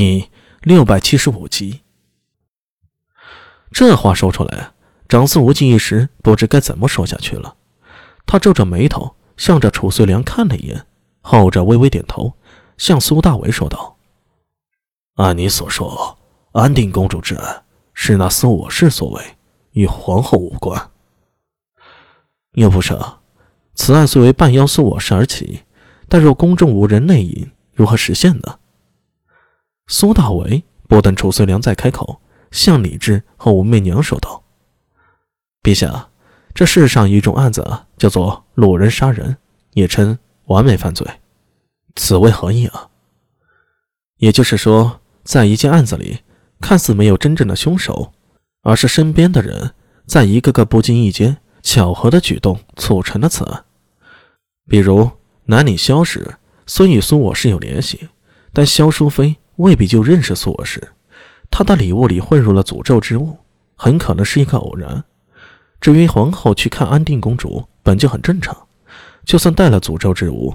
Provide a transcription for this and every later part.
第六百七十五集，这话说出来，张思无忌一时不知该怎么说下去了。他皱着眉头，向着褚遂良看了一眼，后者微微点头，向苏大为说道：“按你所说，安定公主之案是那苏我氏所为，与皇后无关。又不是，此案虽为半妖苏我氏而起，但若宫中无人内应，如何实现呢？”苏大为不等楚遂良再开口，向李治和武媚娘说道：“陛下，这世上有一种案子叫做路人杀人，也称完美犯罪。此为何意啊？也就是说，在一件案子里，看似没有真正的凶手，而是身边的人在一个个不经意间巧合的举动促成了此案。比如，南里萧氏虽与苏我是有联系，但萧淑妃。”未必就认识苏我氏，他的礼物里混入了诅咒之物，很可能是一个偶然。至于皇后去看安定公主，本就很正常，就算带了诅咒之物，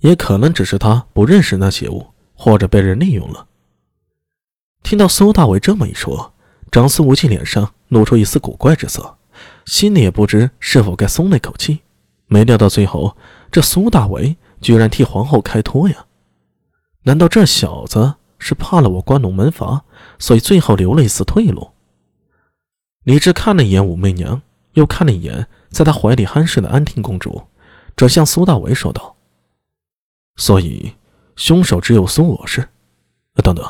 也可能只是她不认识那邪物，或者被人利用了。听到苏大伟这么一说，张思无忌脸上露出一丝古怪之色，心里也不知是否该松了一口气。没料到最后，这苏大伟居然替皇后开脱呀！难道这小子？是怕了我关龙门阀，所以最后留了一丝退路。李治看了一眼武媚娘，又看了一眼在他怀里酣睡的安定公主，转向苏大为说道：“所以，凶手只有苏我氏。等等，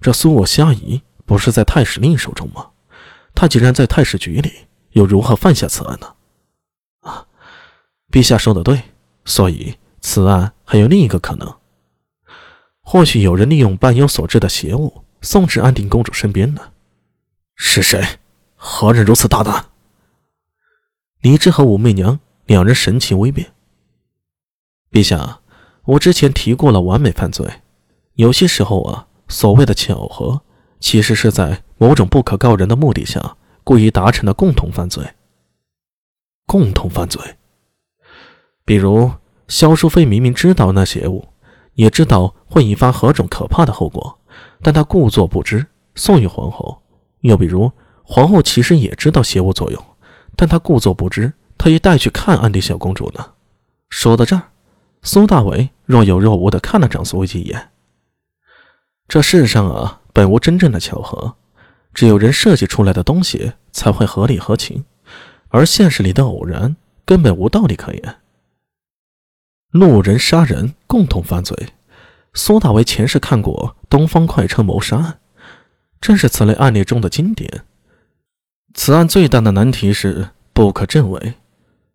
这苏我虾姨不是在太史令手中吗？他既然在太史局里，又如何犯下此案呢？”啊，陛下说的对，所以此案还有另一个可能。或许有人利用半妖所制的邪物送至安定公主身边呢？是谁？何人如此大胆？李治和武媚娘两人神情微变。陛下，我之前提过了完美犯罪，有些时候啊，所谓的巧合，其实是在某种不可告人的目的下故意达成的共同犯罪。共同犯罪，比如萧淑妃明明知道那邪物。也知道会引发何种可怕的后果，但他故作不知，送与皇后。又比如，皇后其实也知道邪物作用，但她故作不知，特意带去看安迪小公主呢。说到这儿，苏大伟若有若无地看了张思维一眼。这世上啊，本无真正的巧合，只有人设计出来的东西才会合理合情，而现实里的偶然根本无道理可言。路人杀人，共同犯罪。苏大为前世看过《东方快车谋杀案》，正是此类案例中的经典。此案最大的难题是不可证伪。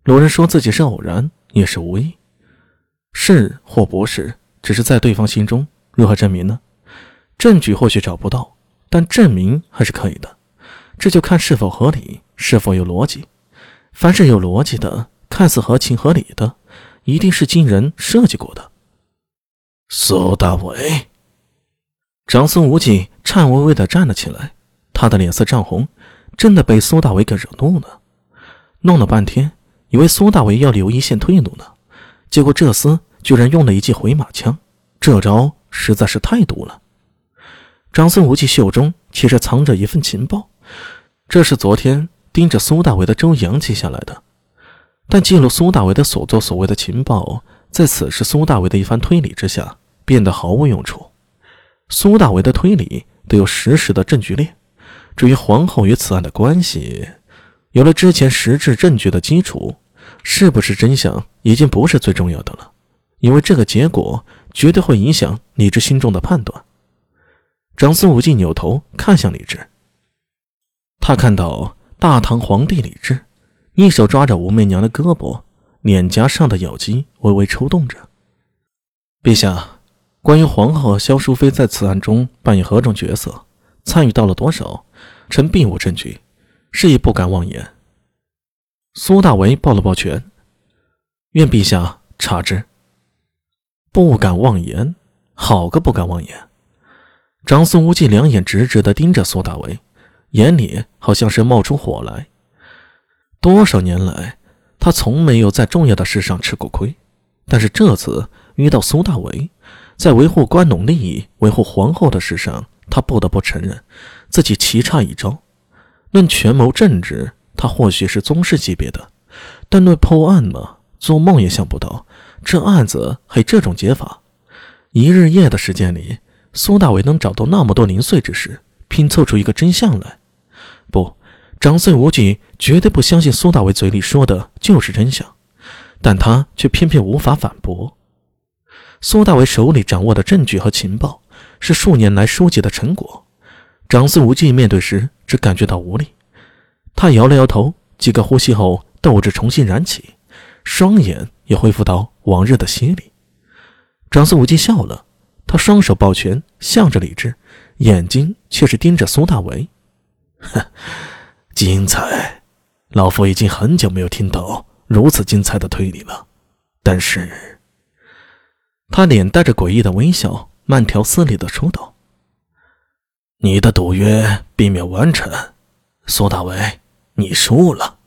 路人说自己是偶然，也是无意，是或不是，只是在对方心中。如何证明呢？证据或许找不到，但证明还是可以的。这就看是否合理，是否有逻辑。凡是有逻辑的，看似合情合理的。一定是经人设计过的。苏大伟，长孙无忌颤巍巍地站了起来，他的脸色涨红，真的被苏大伟给惹怒了。弄了半天，以为苏大伟要留一线退路呢，结果这厮居然用了一记回马枪，这招实在是太毒了。长孙无忌袖中其实藏着一份情报，这是昨天盯着苏大伟的周扬记下来的。但记录苏大伟的所作所为的情报，在此时苏大伟的一番推理之下，变得毫无用处。苏大为的推理得有实时的证据链。至于皇后与此案的关系，有了之前实质证据的基础，是不是真相已经不是最重要的了？因为这个结果绝对会影响李治心中的判断。长孙无忌扭头看向李治，他看到大唐皇帝李治。一手抓着武媚娘的胳膊，脸颊上的咬肌微微抽动着。陛下，关于皇后和萧淑妃在此案中扮演何种角色，参与到了多少，臣并无证据，是亦不敢妄言。苏大为抱了抱拳，愿陛下查之。不敢妄言，好个不敢妄言！长孙无忌两眼直直地盯着苏大为，眼里好像是冒出火来。多少年来，他从没有在重要的事上吃过亏，但是这次遇到苏大为，在维护关陇利益、维护皇后的事上，他不得不承认自己棋差一招。论权谋政治，他或许是宗室级别的，但论破案嘛，做梦也想不到这案子还这种解法。一日夜的时间里，苏大伟能找到那么多零碎之事，拼凑出一个真相来。不，长孙无忌绝对不相信苏大伟嘴里说的就是真相，但他却偏偏无法反驳。苏大伟手里掌握的证据和情报，是数年来收集的成果。长孙无忌面对时，只感觉到无力。他摇了摇头，几个呼吸后，斗志重新燃起，双眼也恢复到往日的犀利。长孙无忌笑了，他双手抱拳，向着李治，眼睛却是盯着苏大为。哼，精彩！老夫已经很久没有听到如此精彩的推理了。但是，他脸带着诡异的微笑，慢条斯理的说道：“你的赌约并没有完成，苏大为，你输了。”